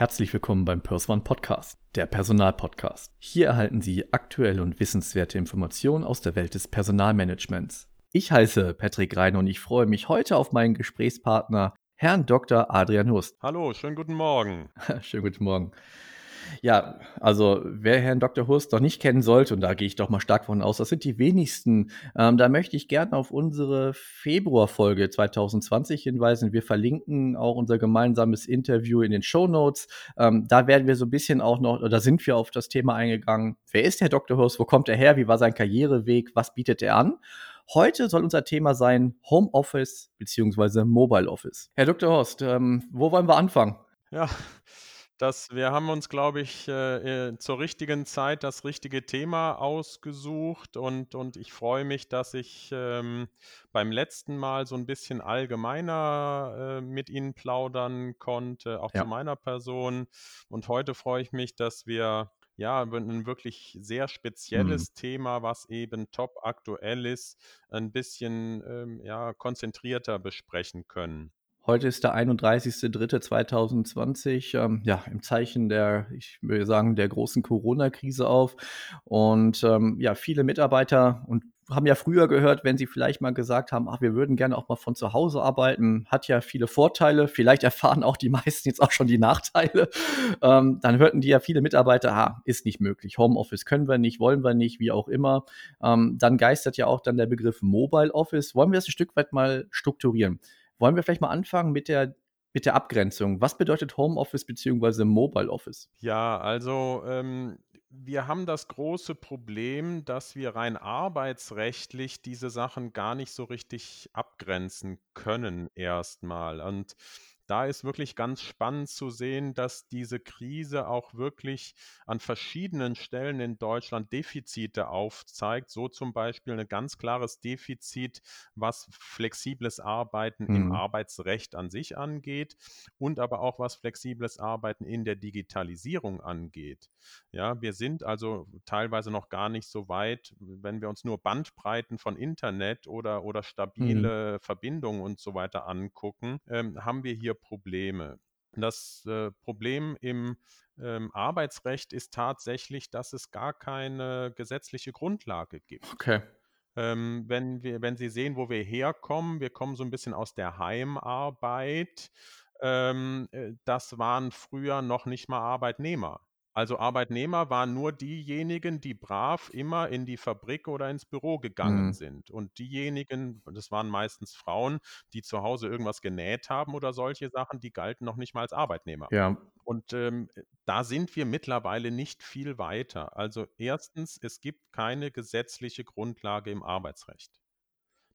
Herzlich willkommen beim One Podcast, der Personalpodcast. Hier erhalten Sie aktuelle und wissenswerte Informationen aus der Welt des Personalmanagements. Ich heiße Patrick Rein und ich freue mich heute auf meinen Gesprächspartner, Herrn Dr. Adrian Hust. Hallo, schönen guten Morgen. schönen guten Morgen. Ja, also wer Herrn Dr. Hurst noch nicht kennen sollte, und da gehe ich doch mal stark von aus, das sind die wenigsten, ähm, da möchte ich gerne auf unsere Februarfolge 2020 hinweisen. Wir verlinken auch unser gemeinsames Interview in den Show Notes. Ähm, da werden wir so ein bisschen auch noch, oder sind wir auf das Thema eingegangen. Wer ist Herr Dr. Hurst? Wo kommt er her? Wie war sein Karriereweg? Was bietet er an? Heute soll unser Thema sein Homeoffice bzw. Mobile Office. Herr Dr. Horst, ähm, wo wollen wir anfangen? Ja, das, wir haben uns, glaube ich, äh, äh, zur richtigen Zeit das richtige Thema ausgesucht und, und ich freue mich, dass ich ähm, beim letzten Mal so ein bisschen allgemeiner äh, mit Ihnen plaudern konnte, auch ja. zu meiner Person. Und heute freue ich mich, dass wir ja, ein wirklich sehr spezielles mhm. Thema, was eben top aktuell ist, ein bisschen ähm, ja, konzentrierter besprechen können. Heute ist der 31.03.2020, ähm, ja, im Zeichen der, ich würde sagen, der großen Corona-Krise auf. Und ähm, ja, viele Mitarbeiter und haben ja früher gehört, wenn sie vielleicht mal gesagt haben, ach, wir würden gerne auch mal von zu Hause arbeiten, hat ja viele Vorteile. Vielleicht erfahren auch die meisten jetzt auch schon die Nachteile. Ähm, dann hörten die ja viele Mitarbeiter, ah, ist nicht möglich. Homeoffice können wir nicht, wollen wir nicht, wie auch immer. Ähm, dann geistert ja auch dann der Begriff Mobile Office. Wollen wir das ein Stück weit mal strukturieren? Wollen wir vielleicht mal anfangen mit der mit der Abgrenzung. Was bedeutet Homeoffice bzw. Mobile Office? Ja, also ähm, wir haben das große Problem, dass wir rein arbeitsrechtlich diese Sachen gar nicht so richtig abgrenzen können erstmal. Und da ist wirklich ganz spannend zu sehen, dass diese Krise auch wirklich an verschiedenen Stellen in Deutschland Defizite aufzeigt. So zum Beispiel ein ganz klares Defizit, was flexibles Arbeiten mhm. im Arbeitsrecht an sich angeht und aber auch was flexibles Arbeiten in der Digitalisierung angeht. Ja, wir sind also teilweise noch gar nicht so weit, wenn wir uns nur Bandbreiten von Internet oder, oder stabile mhm. Verbindungen und so weiter angucken, ähm, haben wir hier Probleme. Das äh, Problem im ähm, Arbeitsrecht ist tatsächlich, dass es gar keine gesetzliche Grundlage gibt. Okay. Ähm, wenn, wir, wenn Sie sehen, wo wir herkommen, wir kommen so ein bisschen aus der Heimarbeit. Ähm, äh, das waren früher noch nicht mal Arbeitnehmer. Also Arbeitnehmer waren nur diejenigen, die brav immer in die Fabrik oder ins Büro gegangen Mhm. sind. Und diejenigen, das waren meistens Frauen, die zu Hause irgendwas genäht haben oder solche Sachen, die galten noch nicht mal als Arbeitnehmer. Ja. Und ähm, da sind wir mittlerweile nicht viel weiter. Also erstens, es gibt keine gesetzliche Grundlage im Arbeitsrecht.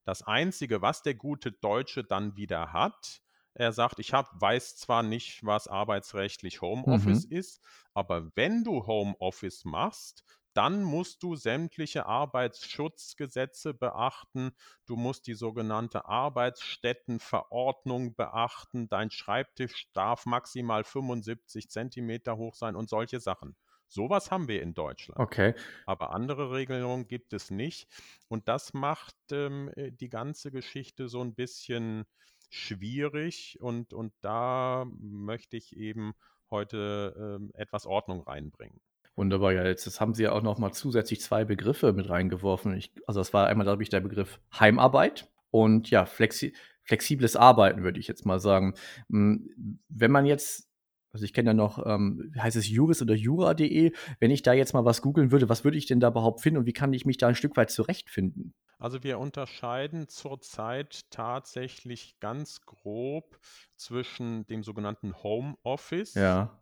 Das Einzige, was der gute Deutsche dann wieder hat, er sagt, ich hab, weiß zwar nicht, was arbeitsrechtlich Homeoffice mhm. ist, aber wenn du Homeoffice machst, dann musst du sämtliche Arbeitsschutzgesetze beachten. Du musst die sogenannte Arbeitsstättenverordnung beachten. Dein Schreibtisch darf maximal 75 Zentimeter hoch sein und solche Sachen. Sowas haben wir in Deutschland. Okay. Aber andere Regelungen gibt es nicht. Und das macht ähm, äh, die ganze Geschichte so ein bisschen schwierig und, und da möchte ich eben heute ähm, etwas Ordnung reinbringen. Wunderbar, ja, jetzt, haben Sie ja auch noch mal zusätzlich zwei Begriffe mit reingeworfen. Ich, also das war einmal, glaube ich, der Begriff Heimarbeit und ja, flexi flexibles Arbeiten, würde ich jetzt mal sagen. Hm, wenn man jetzt also ich kenne ja noch, ähm, heißt es Juris oder Jura.de. Wenn ich da jetzt mal was googeln würde, was würde ich denn da überhaupt finden und wie kann ich mich da ein Stück weit zurechtfinden? Also wir unterscheiden zurzeit tatsächlich ganz grob zwischen dem sogenannten Home Office. Ja.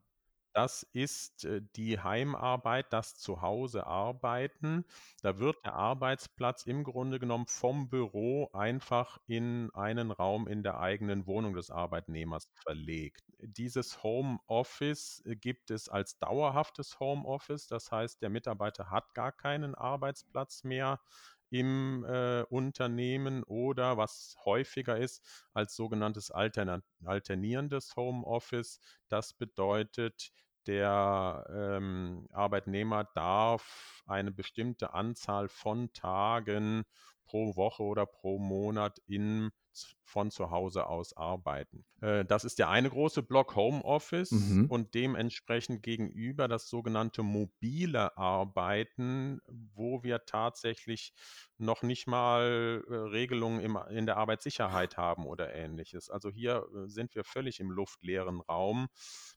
Das ist äh, die Heimarbeit, das Zuhause-Arbeiten. Da wird der Arbeitsplatz im Grunde genommen vom Büro einfach in einen Raum in der eigenen Wohnung des Arbeitnehmers verlegt. Dieses Homeoffice äh, gibt es als dauerhaftes Homeoffice. Das heißt, der Mitarbeiter hat gar keinen Arbeitsplatz mehr im äh, Unternehmen oder was häufiger ist als sogenanntes alternierendes Homeoffice. Das bedeutet, der ähm, Arbeitnehmer darf eine bestimmte Anzahl von Tagen pro Woche oder pro Monat in von zu Hause aus arbeiten. Äh, das ist der eine große Block Homeoffice Mhm. und dementsprechend gegenüber das sogenannte mobile Arbeiten, wo wir tatsächlich noch nicht mal äh, Regelungen im, in der Arbeitssicherheit haben oder ähnliches. Also hier äh, sind wir völlig im luftleeren Raum.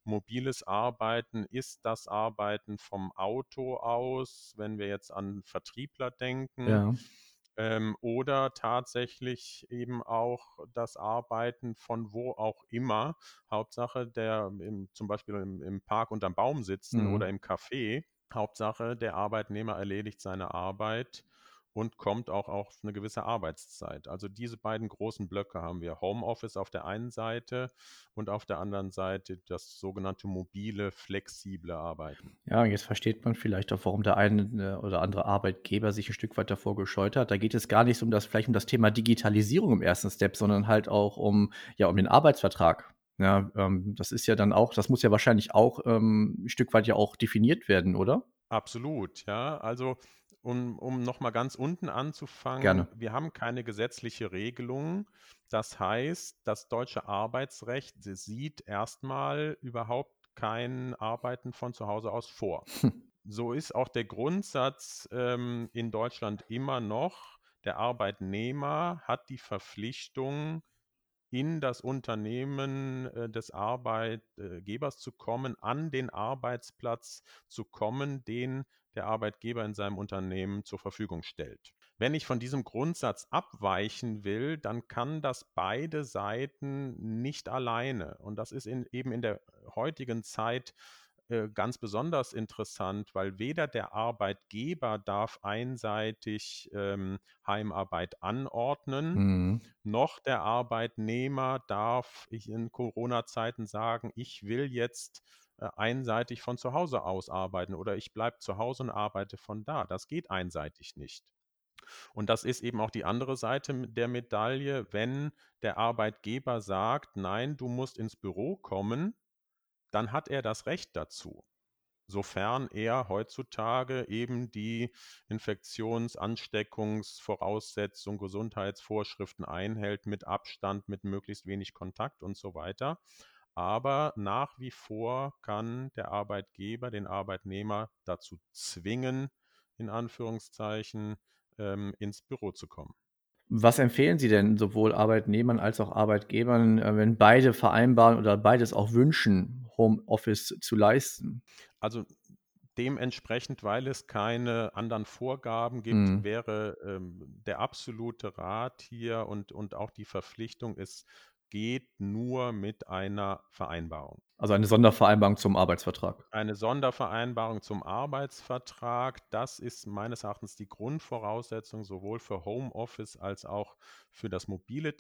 Mobiles Arbeiten ist das Arbeiten vom Auto aus, wenn wir jetzt an Vertriebler denken. Ja. Ähm, oder tatsächlich eben auch das Arbeiten von wo auch immer. Hauptsache der im, zum Beispiel im, im Park unterm Baum sitzen Mhm. oder im Café. Hauptsache der Arbeitnehmer erledigt seine Arbeit und kommt auch auf eine gewisse Arbeitszeit. Also diese beiden großen Blöcke haben wir. Homeoffice auf der einen Seite und auf der anderen Seite das sogenannte mobile, flexible Arbeiten. Ja, jetzt versteht man vielleicht auch, warum der eine äh, oder andere Arbeitgeber sich ein Stück weit davor gescheut hat. Da geht es gar nicht um das vielleicht um das Thema Digitalisierung im ersten Step, sondern halt auch um ja, um den Arbeitsvertrag. Ja, ähm, das ist ja dann auch das muss ja wahrscheinlich auch, ähm, 'n Stück weit ja auch definiert werden, oder? Absolut, ja. Also, um um noch mal ganz unten Gerne. anzufangen, wir haben keine gesetzliche Regelung. Das heißt, das deutsche Arbeitsrecht sieht erstmal überhaupt kein Arbeiten von zu Hause aus vor. So ist auch der Grundsatz, ähm, in Deutschland immer noch, der Arbeitnehmer hat die Verpflichtung in das Unternehmen äh, des Arbeitgebers zu kommen, an den Arbeitsplatz zu kommen, den der Arbeitgeber in seinem Unternehmen zur Verfügung stellt. Wenn ich von diesem Grundsatz abweichen will, dann kann das beide Seiten nicht alleine. Und das ist in, eben in der heutigen Zeit äh, ganz besonders interessant, weil weder der Arbeitgeber darf einseitig ähm, Heimarbeit anordnen, Mhm. noch der Arbeitnehmer darf ich in Corona-Zeiten sagen, ich will jetzt äh, einseitig von zu Hause aus arbeiten oder ich bleibe zu Hause und arbeite von da. Das geht einseitig nicht. Und das ist eben auch die andere Seite der Medaille, wenn der Arbeitgeber sagt, nein, du musst ins Büro kommen, dann hat er das Recht dazu sofern er heutzutage eben die Infektions-, Ansteckungsvoraussetzungen, Gesundheitsvorschriften einhält mit Abstand, mit möglichst wenig Kontakt und so weiter. Aber nach wie vor kann der Arbeitgeber den Arbeitnehmer dazu zwingen, in Anführungszeichen, ähm, ins Büro zu kommen. Was empfehlen Sie denn sowohl Arbeitnehmern als auch Arbeitgebern, äh, wenn beide vereinbaren oder beides auch wünschen, Homeoffice zu leisten? Also dementsprechend, weil es keine anderen Vorgaben gibt, Mhm. wäre ähm, der absolute Rat hier und, und auch die Verpflichtung, es geht nur mit einer Vereinbarung. Also eine Sondervereinbarung zum Arbeitsvertrag. Eine Sondervereinbarung zum Arbeitsvertrag, das ist meines Erachtens die Grundvoraussetzung sowohl für Homeoffice als auch für das mobile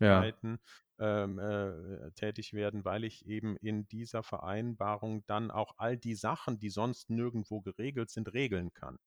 Ja. Tätigkeiten ähm, äh, tätig werden, weil ich eben in dieser Vereinbarung dann auch all die Sachen, die sonst nirgendwo geregelt sind, regeln kann.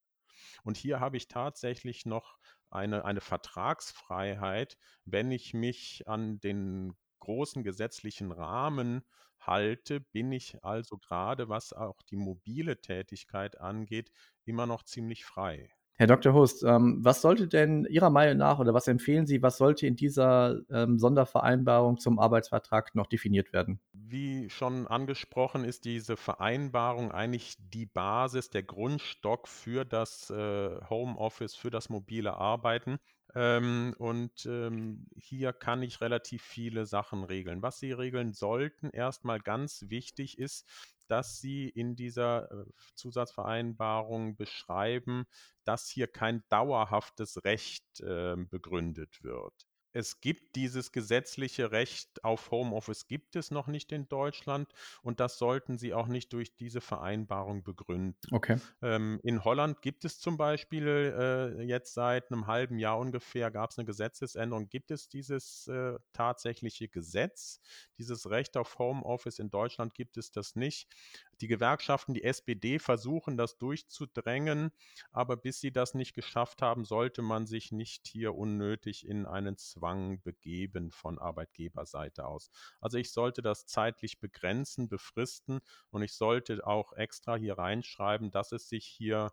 Und hier habe ich tatsächlich noch eine, eine Vertragsfreiheit, wenn ich mich an den großen gesetzlichen Rahmen halte, bin ich also gerade, was auch die mobile Tätigkeit angeht, immer noch ziemlich frei. Herr Dr. Hust, ähm, was sollte denn Ihrer Meinung nach oder was empfehlen Sie, was sollte in dieser, ähm, Sondervereinbarung zum Arbeitsvertrag noch definiert werden? Wie schon angesprochen, ist diese Vereinbarung eigentlich die Basis, der Grundstock für das äh, Homeoffice, für das mobile Arbeiten. Ähm, und ähm, hier kann ich relativ viele Sachen regeln. Was Sie regeln sollten, erstmal ganz wichtig ist, dass Sie in dieser äh, Zusatzvereinbarung beschreiben, dass hier kein dauerhaftes Recht äh, begründet wird. Es gibt dieses gesetzliche Recht auf Homeoffice, gibt es noch nicht in Deutschland und das sollten Sie auch nicht durch diese Vereinbarung begründen. Okay. Ähm, in Holland gibt es zum Beispiel äh, jetzt seit einem halben Jahr ungefähr, gab es eine Gesetzesänderung, gibt es dieses äh, tatsächliche Gesetz, dieses Recht auf Homeoffice. In Deutschland gibt es das nicht. Die Gewerkschaften, die SPD versuchen das durchzudrängen, aber bis sie das nicht geschafft haben, sollte man sich nicht hier unnötig in einen Zwang begeben von Arbeitgeberseite aus. Also ich sollte das zeitlich begrenzen, befristen und ich sollte auch extra hier reinschreiben, dass es sich hier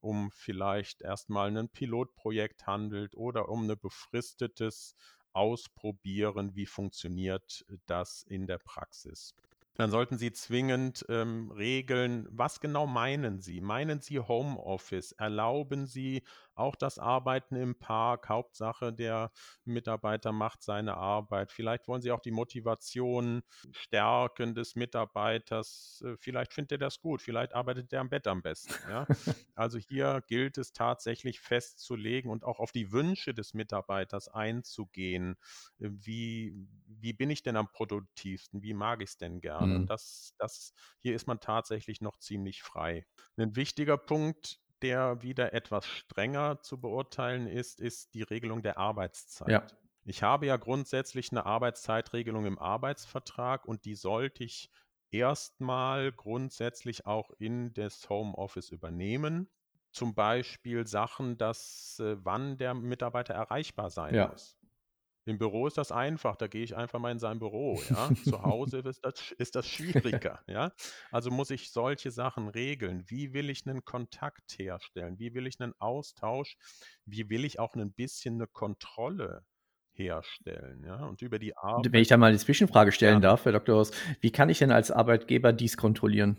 um vielleicht erstmal ein Pilotprojekt handelt oder um ein befristetes Ausprobieren, wie funktioniert das in der Praxis. Dann sollten Sie zwingend ähm, regeln, was genau meinen Sie? Meinen Sie Homeoffice? Erlauben Sie auch das Arbeiten im Park? Hauptsache, der Mitarbeiter macht seine Arbeit. Vielleicht wollen Sie auch die Motivation stärken des Mitarbeiters. Äh, vielleicht findet er das gut. Vielleicht arbeitet er am Bett am besten. Ja? Also hier gilt es tatsächlich festzulegen und auch auf die Wünsche des Mitarbeiters einzugehen. Äh, wie, wie bin ich denn am produktivsten? Wie mag ich es denn gerne? Mhm. Das, das, hier ist man tatsächlich noch ziemlich frei. Ein wichtiger Punkt, der wieder etwas strenger zu beurteilen ist, ist die Regelung der Arbeitszeit. Ja. Ich habe ja grundsätzlich eine Arbeitszeitregelung im Arbeitsvertrag und die sollte ich erstmal grundsätzlich auch in das Homeoffice übernehmen. Zum Beispiel Sachen, dass äh, wann der Mitarbeiter erreichbar sein ja. muss. Im Büro ist das einfach, da gehe ich einfach mal in sein Büro, ja. Zu Hause ist das, ist das schwieriger, ja. Also muss ich solche Sachen regeln. Wie will ich einen Kontakt herstellen? Wie will ich einen Austausch? Wie will ich auch ein bisschen eine Kontrolle herstellen, ja? Und über die Arbeit. Wenn ich da mal die Zwischenfrage stellen ja. darf, Herr Dr. Haus, wie kann ich denn als Arbeitgeber dies kontrollieren?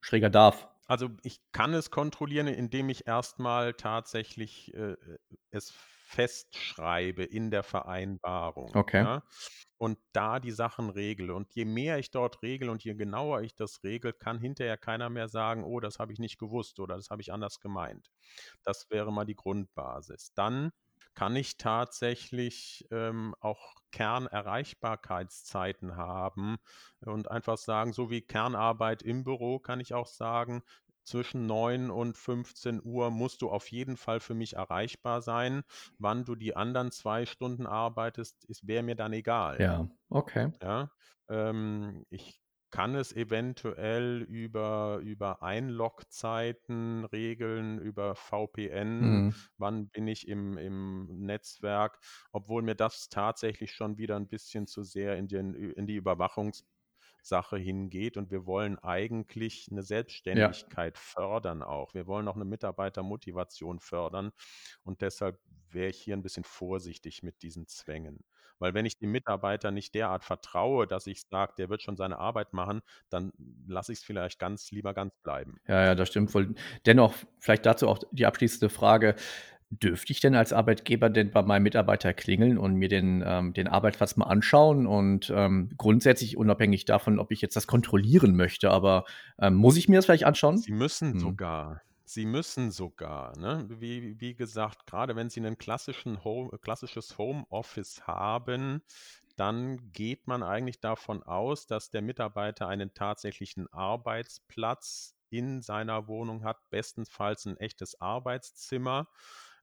Schräger darf. Also ich kann es kontrollieren, indem ich erstmal tatsächlich äh, es festschreibe in der Vereinbarung. Okay. Ja? Und da die Sachen regle. Und je mehr ich dort regle und je genauer ich das regle, kann hinterher keiner mehr sagen, oh, das habe ich nicht gewusst oder das habe ich anders gemeint. Das wäre mal die Grundbasis. Dann kann ich tatsächlich ähm, auch Kernerreichbarkeitszeiten haben und einfach sagen, so wie Kernarbeit im Büro kann ich auch sagen, zwischen 9 und 15 Uhr musst du auf jeden Fall für mich erreichbar sein. Wann du die anderen zwei Stunden arbeitest, wäre mir dann egal. Ja, okay. Ja, ähm, ich kann es eventuell über, über Einlogzeiten regeln, über VPN, mhm. wann bin ich im, im Netzwerk, obwohl mir das tatsächlich schon wieder ein bisschen zu sehr in, den, in die Überwachungs- Sache hingeht. Und wir wollen eigentlich eine Selbstständigkeit ja. fördern auch. Wir wollen auch eine Mitarbeitermotivation fördern. Und deshalb wäre ich hier ein bisschen vorsichtig mit diesen Zwängen. Weil wenn ich dem Mitarbeiter nicht derart vertraue, dass ich sage, der wird schon seine Arbeit machen, dann lasse ich es vielleicht ganz lieber ganz bleiben. Ja, ja, das stimmt wohl. Dennoch, vielleicht dazu auch die abschließende Frage. Dürfte ich denn als Arbeitgeber denn bei meinem Mitarbeiter klingeln und mir den, ähm, den Arbeitsplatz mal anschauen und ähm, grundsätzlich unabhängig davon, ob ich jetzt das kontrollieren möchte, aber ähm, muss ich mir das vielleicht anschauen? Sie müssen hm. sogar. Sie müssen sogar, ne? wie, wie gesagt, gerade wenn Sie ein klassischen Home, klassisches Homeoffice haben, dann geht man eigentlich davon aus, dass der Mitarbeiter einen tatsächlichen Arbeitsplatz in seiner Wohnung hat, bestenfalls ein echtes Arbeitszimmer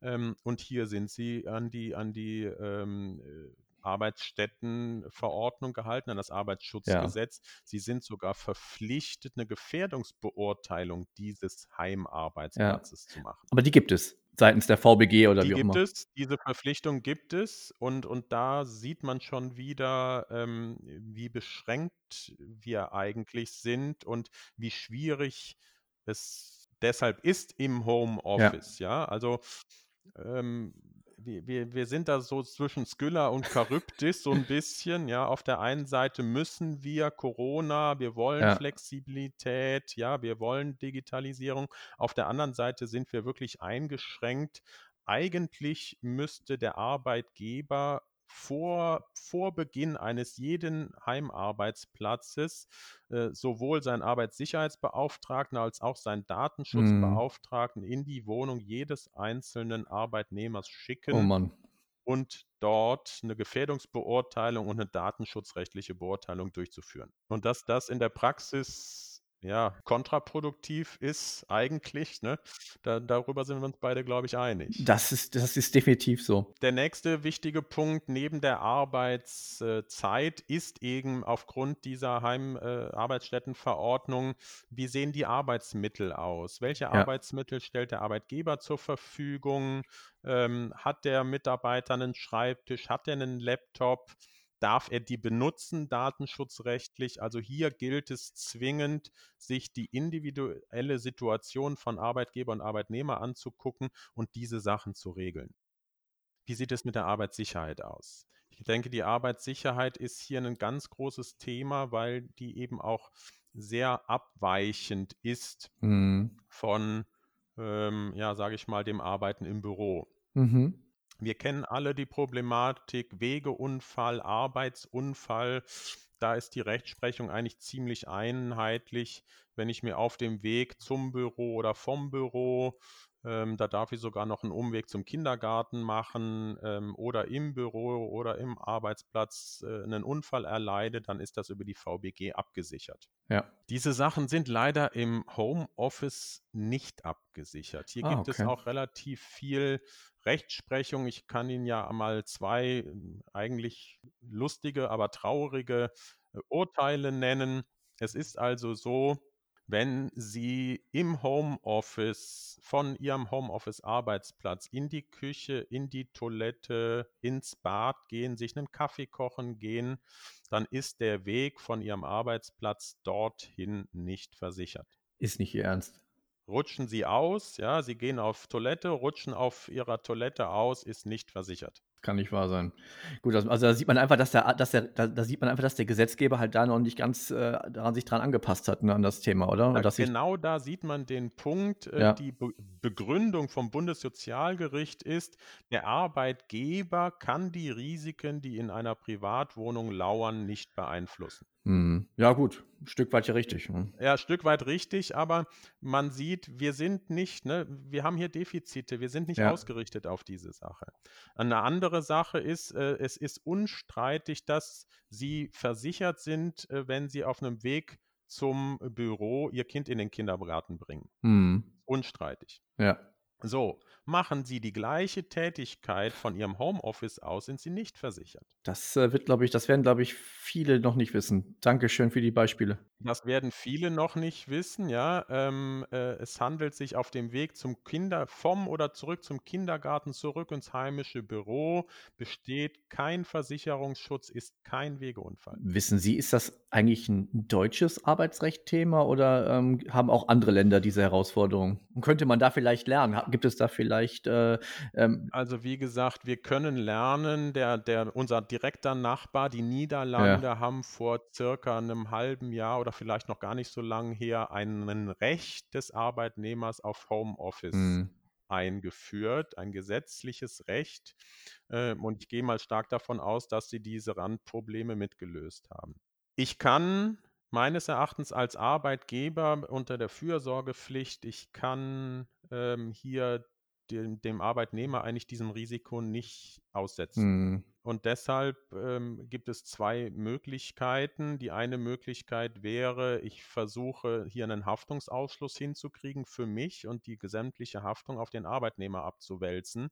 ähm, und hier sind sie an die, an die ähm, äh, Arbeitsstättenverordnung gehalten, an das Arbeitsschutzgesetz. Ja. Sie sind sogar verpflichtet, eine Gefährdungsbeurteilung dieses Heimarbeitsplatzes ja. zu machen. Aber die gibt es seitens der VBG oder die wie auch immer. Es, diese Verpflichtung gibt es und, und da sieht man schon wieder, ähm, wie beschränkt wir eigentlich sind und wie schwierig es deshalb ist im Homeoffice. Ja, ja? also ähm, wir, wir, wir sind da so zwischen Skylla und Charybdis so ein bisschen, ja. Auf der einen Seite müssen wir Corona, wir wollen ja. Flexibilität, ja, wir wollen Digitalisierung. Auf der anderen Seite sind wir wirklich eingeschränkt. Eigentlich müsste der Arbeitgeber vor, vor Beginn eines jeden Heimarbeitsplatzes äh, sowohl seinen Arbeitssicherheitsbeauftragten als auch seinen mhm. Datenschutzbeauftragten mm. in die Wohnung jedes einzelnen Arbeitnehmers Oh schicken Mann. und dort eine Gefährdungsbeurteilung und eine datenschutzrechtliche Beurteilung durchzuführen. Und dass das in der Praxis ja, kontraproduktiv ist eigentlich, ne? Da, darüber sind wir uns beide, glaube ich, einig. Das ist, das ist definitiv so. Der nächste wichtige Punkt neben der Arbeitszeit ist eben aufgrund dieser Heimarbeitsstättenverordnung, äh, wie sehen die Arbeitsmittel aus? Welche ja. Arbeitsmittel stellt der Arbeitgeber zur Verfügung? Ähm, hat der Mitarbeiter einen Schreibtisch? Hat er einen Laptop? Darf er die benutzen, datenschutzrechtlich? Also hier gilt es zwingend, sich die individuelle Situation von Arbeitgeber und Arbeitnehmer anzugucken und diese Sachen zu regeln. Wie sieht es mit der Arbeitssicherheit aus? Ich denke, die Arbeitssicherheit ist hier ein ganz großes Thema, weil die eben auch sehr abweichend ist Mhm. von, ähm, ja, sage ich mal, dem Arbeiten im Büro. Mhm. Wir kennen alle die Problematik Wegeunfall, Arbeitsunfall. Da ist die Rechtsprechung eigentlich ziemlich einheitlich. Wenn ich mir auf dem Weg zum Büro oder vom Büro ähm, da darf ich sogar noch einen Umweg zum Kindergarten machen ähm, oder im Büro oder im Arbeitsplatz äh, einen Unfall erleide, dann ist das über die VBG abgesichert. Ja. Diese Sachen sind leider im Homeoffice nicht abgesichert. Hier Ah, gibt es okay. auch relativ viel Rechtsprechung. Ich kann Ihnen ja mal zwei äh, eigentlich lustige, aber traurige äh, Urteile nennen. Es ist also so, wenn Sie im Homeoffice von Ihrem Homeoffice-Arbeitsplatz in die Küche, in die Toilette, ins Bad gehen, sich einen Kaffee kochen gehen, dann ist der Weg von Ihrem Arbeitsplatz dorthin nicht versichert. Ist nicht Ihr Ernst. Rutschen Sie aus, ja, Sie gehen auf Toilette, rutschen auf Ihrer Toilette aus, ist nicht versichert. Kann nicht wahr sein. Gut, also also da sieht man einfach, dass der dass der da da sieht man einfach, dass der Gesetzgeber halt da noch nicht ganz, äh, daran sich dran angepasst hat, ne, an das Thema, oder? Sich genau da sieht man den Punkt. Äh, Ja. die Be Begründung vom Bundessozialgericht ist, der Arbeitgeber kann die Risiken, die in einer Privatwohnung lauern, nicht beeinflussen. Mhm. Ja gut, 'n Stück weit ja richtig, ne? Ja, Stück weit richtig, aber man sieht, wir sind nicht, ne, wir haben hier Defizite, wir sind nicht Ja. ausgerichtet auf diese Sache. Eine andere Sache ist, äh, es ist unstreitig, dass Sie versichert sind, äh, wenn Sie auf 'nem Weg zum Büro Ihr Kind in den Kindergarten bringen. Mhm. Unstreitig. Ja. So, machen Sie die gleiche Tätigkeit von Ihrem Homeoffice aus, sind Sie nicht versichert. Das, äh, wird, glaube ich das werden, glaube ich, viele noch nicht wissen. Dankeschön für die Beispiele. Das werden viele noch nicht wissen, ja. Ähm, äh, es handelt sich auf dem Weg zum Kinder vom oder zurück zum Kindergarten, zurück ins heimische Büro, besteht kein Versicherungsschutz, ist kein Wegeunfall. Wissen Sie, ist das eigentlich 'n deutsches Arbeitsrecht-Thema oder, ähm, haben auch andere Länder diese Herausforderung? Und könnte man da vielleicht lernen? Gibt es da vielleicht, äh, ähm Also, wie gesagt, wir können lernen, der der unser direkter Nachbar, die Niederlande, Ja. haben vor circa 'nem halben Jahr oder vielleicht noch gar nicht so lang her einen Recht des Arbeitnehmers auf Homeoffice Mhm. eingeführt, ein gesetzliches Recht. Ähm, und ich gehe mal stark davon aus, dass sie diese Randprobleme mitgelöst haben. Ich kann meines Erachtens als Arbeitgeber unter der Fürsorgepflicht ich kann, ähm, hier dem dem Arbeitnehmer eigentlich diesem Risiko nicht aussetzen. Mhm. Und deshalb, ähm, gibt es 2 Möglichkeiten. Die eine Möglichkeit wäre, ich versuche, hier 'nen Haftungsausschluss hinzukriegen für mich und die gesämtliche Haftung auf den Arbeitnehmer abzuwälzen.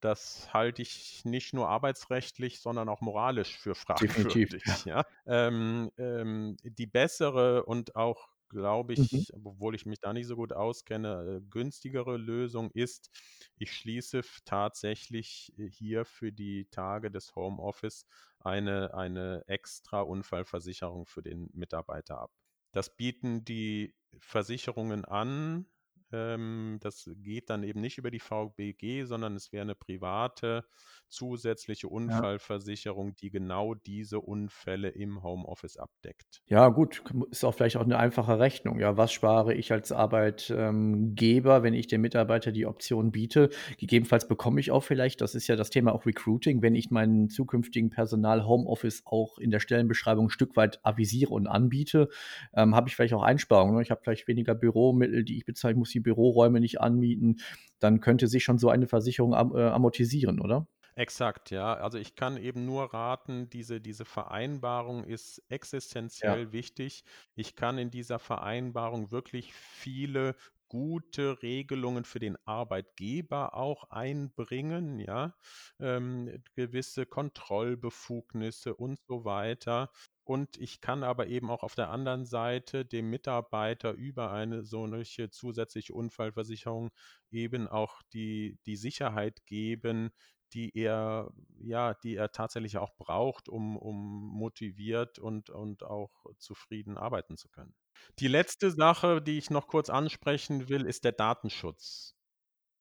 Das halte ich nicht nur arbeitsrechtlich, sondern auch moralisch für Definitiv, fragwürdig, ja. ja. Ähm, ähm, die bessere und auch, glaube Mhm. ich, obwohl ich mich da nicht so gut auskenne, äh, günstigere Lösung ist, ich schließe f tatsächlich, äh, hier für die Tage des Homeoffice eine eine extra Unfallversicherung für den Mitarbeiter ab. Das bieten die Versicherungen an. Ähm, das geht dann eben nicht über die VBG, sondern es wäre 'ne private zusätzliche Ja. Unfallversicherung, die genau diese Unfälle im Homeoffice abdeckt. Ja gut, ist auch vielleicht auch 'ne einfache Rechnung. Ja, was spare ich als Arbeit ähm, Geber, wenn ich dem Mitarbeiter die Option biete? Gegebenenfalls bekomme ich auch vielleicht das ist ja das Thema auch Recruiting, wenn ich meinen zukünftigen Personal Homeoffice auch in der Stellenbeschreibung 'n Stück weit avisiere und anbiete, ähm, habe ich vielleicht auch Einsparungen, ne? Ich habe vielleicht weniger Büromittel, die ich bezahle, ich muss die Büroräume nicht anmieten. Dann könnte sich schon so eine Versicherung am äh, amortisieren, oder? Exakt, ja. Also, ich kann eben nur raten, diese diese Vereinbarung ist existenziell Ja. wichtig. Ich kann in dieser Vereinbarung wirklich viele gute Regelungen für den Arbeitgeber auch einbringen, ja, ähm, gewisse Kontrollbefugnisse und so weiter. Und ich kann aber eben auch auf der anderen Seite dem Mitarbeiter über eine solche zusätzliche Unfallversicherung eben auch die die Sicherheit geben, die er, ja, die er tatsächlich auch braucht, um, um motiviert und, und auch zufrieden arbeiten zu können. Die letzte Sache, die ich noch kurz ansprechen will, ist der Datenschutz.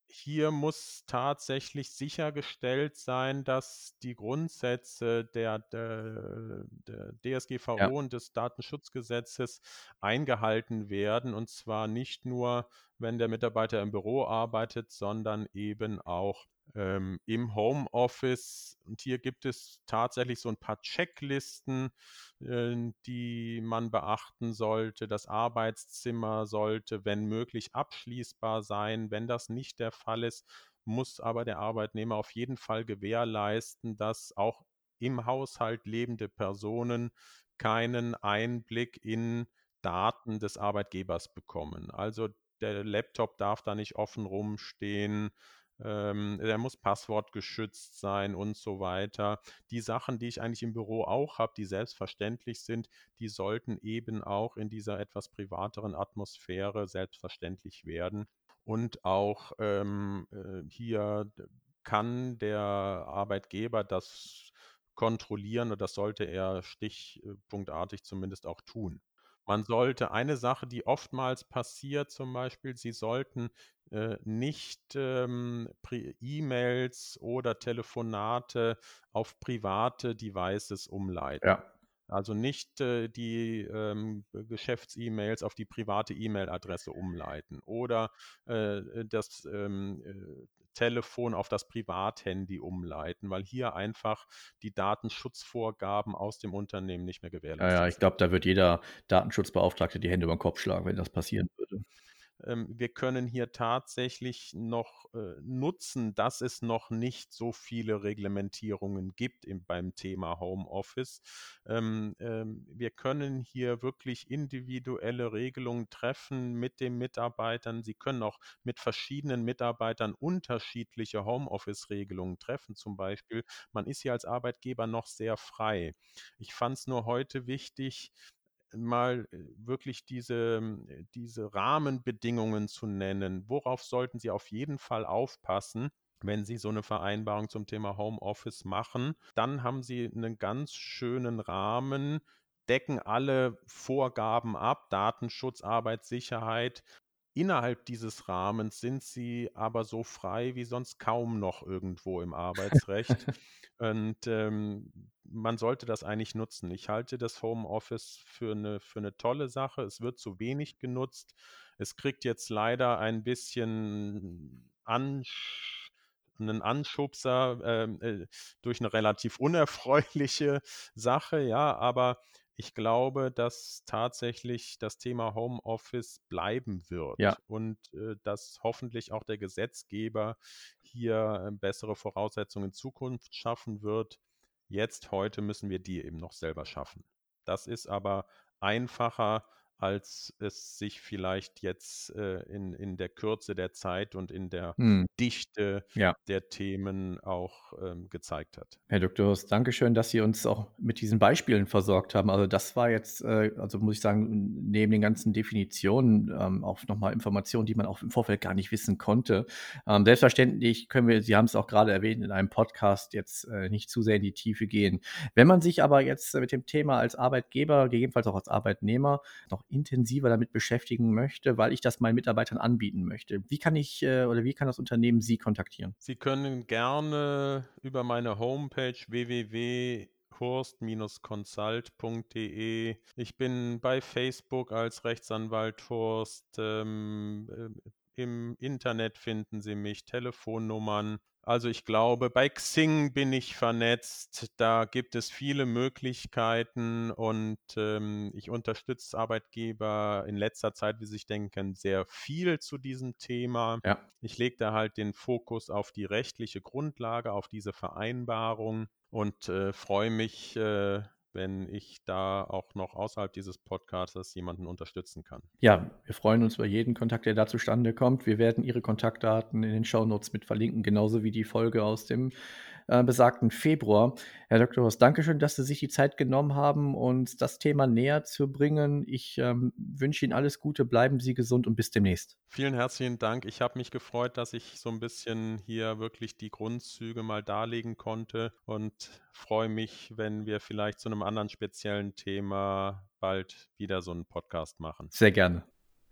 Hier muss tatsächlich sichergestellt sein, dass die Grundsätze der, der, der DSGVO Ja. und des Datenschutzgesetzes eingehalten werden. Und zwar nicht nur, wenn der Mitarbeiter im Büro arbeitet, sondern eben auch ähm, im Homeoffice. Und hier gibt es tatsächlich so ein paar Checklisten, äh, die man beachten sollte. Das Arbeitszimmer sollte, wenn möglich, abschließbar sein. Wenn das nicht der Fall ist, muss aber der Arbeitnehmer auf jeden Fall gewährleisten, dass auch im Haushalt lebende Personen keinen Einblick in Daten des Arbeitgebers bekommen. Also der Laptop darf da nicht offen rumstehen, ähm, der muss passwortgeschützt sein und so weiter. Die Sachen, die ich eigentlich im Büro auch habe, die selbstverständlich sind, die sollten eben auch in dieser etwas privateren Atmosphäre selbstverständlich werden. Und auch ähm, äh, hier kann der Arbeitgeber das kontrollieren und das sollte er stichpunktartig zumindest auch tun. Man sollte eine Sache, die oftmals passiert, zum Beispiel, Sie sollten äh, nicht ähm, E-Mails oder Telefonate auf private Devices umleiten. Ja. Also nicht äh, die ähm, Geschäfts-E-Mails auf die private E-Mail-Adresse umleiten oder äh, das ähm, äh, Telefon auf das Privathandy umleiten, weil hier einfach die Datenschutzvorgaben aus dem Unternehmen nicht mehr Ja, gewährleistet ja, ich sind. glaube, da wird jeder Datenschutzbeauftragte die Hände über den Kopf schlagen, wenn das passieren würde. Ähm, wir können hier tatsächlich noch äh, nutzen, dass es noch nicht so viele Reglementierungen gibt im, beim Thema Homeoffice. Ähm, ähm, wir können hier wirklich individuelle Regelungen treffen mit den Mitarbeitern. Sie können auch mit verschiedenen Mitarbeitern unterschiedliche Homeoffice-Regelungen treffen. Zum Beispiel, man ist hier als Arbeitgeber noch sehr frei. Ich fand es nur heute wichtig, mal äh, wirklich diese, äh, diese Rahmenbedingungen zu nennen. Worauf sollten Sie auf jeden Fall aufpassen? Wenn Sie so eine Vereinbarung zum Thema Homeoffice machen, dann haben Sie einen ganz schönen Rahmen, decken alle Vorgaben ab, Datenschutz, Arbeitssicherheit. Innerhalb dieses Rahmens sind sie aber so frei wie sonst kaum noch irgendwo im Arbeitsrecht. Und ähm, man sollte das eigentlich nutzen. Ich halte das Homeoffice für eine, für eine tolle Sache. Es wird zu wenig genutzt. Es kriegt jetzt leider ein bisschen Ansch einen Anschubser ähm, äh, durch eine relativ unerfreuliche Sache, ja, aber ich glaube, dass tatsächlich das Thema Homeoffice bleiben wird Ja. und äh, dass hoffentlich auch der Gesetzgeber hier äh, bessere Voraussetzungen in Zukunft schaffen wird. Jetzt, heute müssen wir die eben noch selber schaffen. Das ist aber einfacher, als es sich vielleicht jetzt äh, in, in der Kürze der Zeit und in der Mhm. Dichte Ja. der Themen auch ähm, gezeigt hat. Herr Dr. Hus, Dankeschön, dass Sie uns auch mit diesen Beispielen versorgt haben. Also das war jetzt, äh, also muss ich sagen, neben den ganzen Definitionen ähm, auch nochmal Informationen, die man auch im Vorfeld gar nicht wissen konnte. Ähm, selbstverständlich können wir, Sie haben es auch gerade erwähnt, in einem Podcast jetzt äh, nicht zu sehr in die Tiefe gehen. Wenn man sich aber jetzt mit dem Thema als Arbeitgeber, gegebenenfalls auch als Arbeitnehmer, noch intensiver damit beschäftigen möchte, weil ich das meinen Mitarbeitern anbieten möchte, wie kann ich äh, oder wie kann das Unternehmen Sie kontaktieren? Sie können gerne über meine Homepage www.hurst-consult.de. Ich bin bei Facebook als Rechtsanwalt Hurst. Ähm, äh, Im Internet finden Sie mich, Telefonnummern. Also ich glaube, bei Xing bin ich vernetzt. Da gibt es viele Möglichkeiten und ähm, ich unterstütze Arbeitgeber in letzter Zeit, wie Sie sich denken, sehr viel zu diesem Thema. Ja. Ich lege da halt den Fokus auf die rechtliche Grundlage, auf diese Vereinbarung und äh, freue mich, äh, wenn ich da auch noch außerhalb dieses Podcasts jemanden unterstützen kann. Ja, wir freuen uns über jeden Kontakt, der da zustande kommt. Wir werden Ihre Kontaktdaten in den Shownotes mit verlinken, genauso wie die Folge aus dem äh, besagten Februar. Herr Dr. Ross, Dankeschön, dass Sie sich die Zeit genommen haben, uns das Thema näher zu bringen. Ich ähm, wünsche Ihnen alles Gute, bleiben Sie gesund und bis demnächst. Vielen herzlichen Dank. Ich habe mich gefreut, dass ich so ein bisschen hier wirklich die Grundzüge mal darlegen konnte und freue mich, wenn wir vielleicht zu einem anderen speziellen Thema bald wieder so einen Podcast machen. Sehr gerne.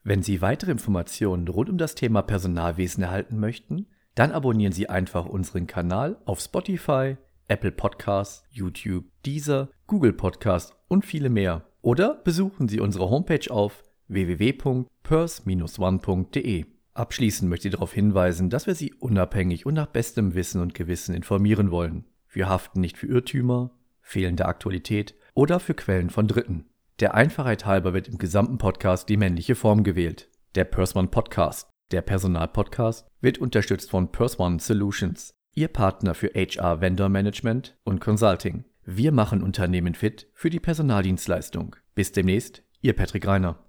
Wenn Sie weitere Informationen rund um das Thema Personalwesen erhalten möchten, dann abonnieren Sie einfach unseren Kanal auf Spotify, Apple Podcasts, YouTube, Deezer, Google Podcasts und viele mehr. Oder besuchen Sie unsere Homepage auf www.pers-one.de. Abschließend möchte ich darauf hinweisen, dass wir Sie unabhängig und nach bestem Wissen und Gewissen informieren wollen. Wir haften nicht für Irrtümer, fehlende Aktualität oder für Quellen von Dritten. Der Einfachheit halber wird im gesamten Podcast die männliche Form gewählt. Der Persman Podcast, der Personalpodcast, wird unterstützt von Persman Solutions, Ihr Partner für HR Vendor Management und Consulting. Wir machen Unternehmen fit für die Personaldienstleistung. Bis demnächst, Ihr Patrick Reiner.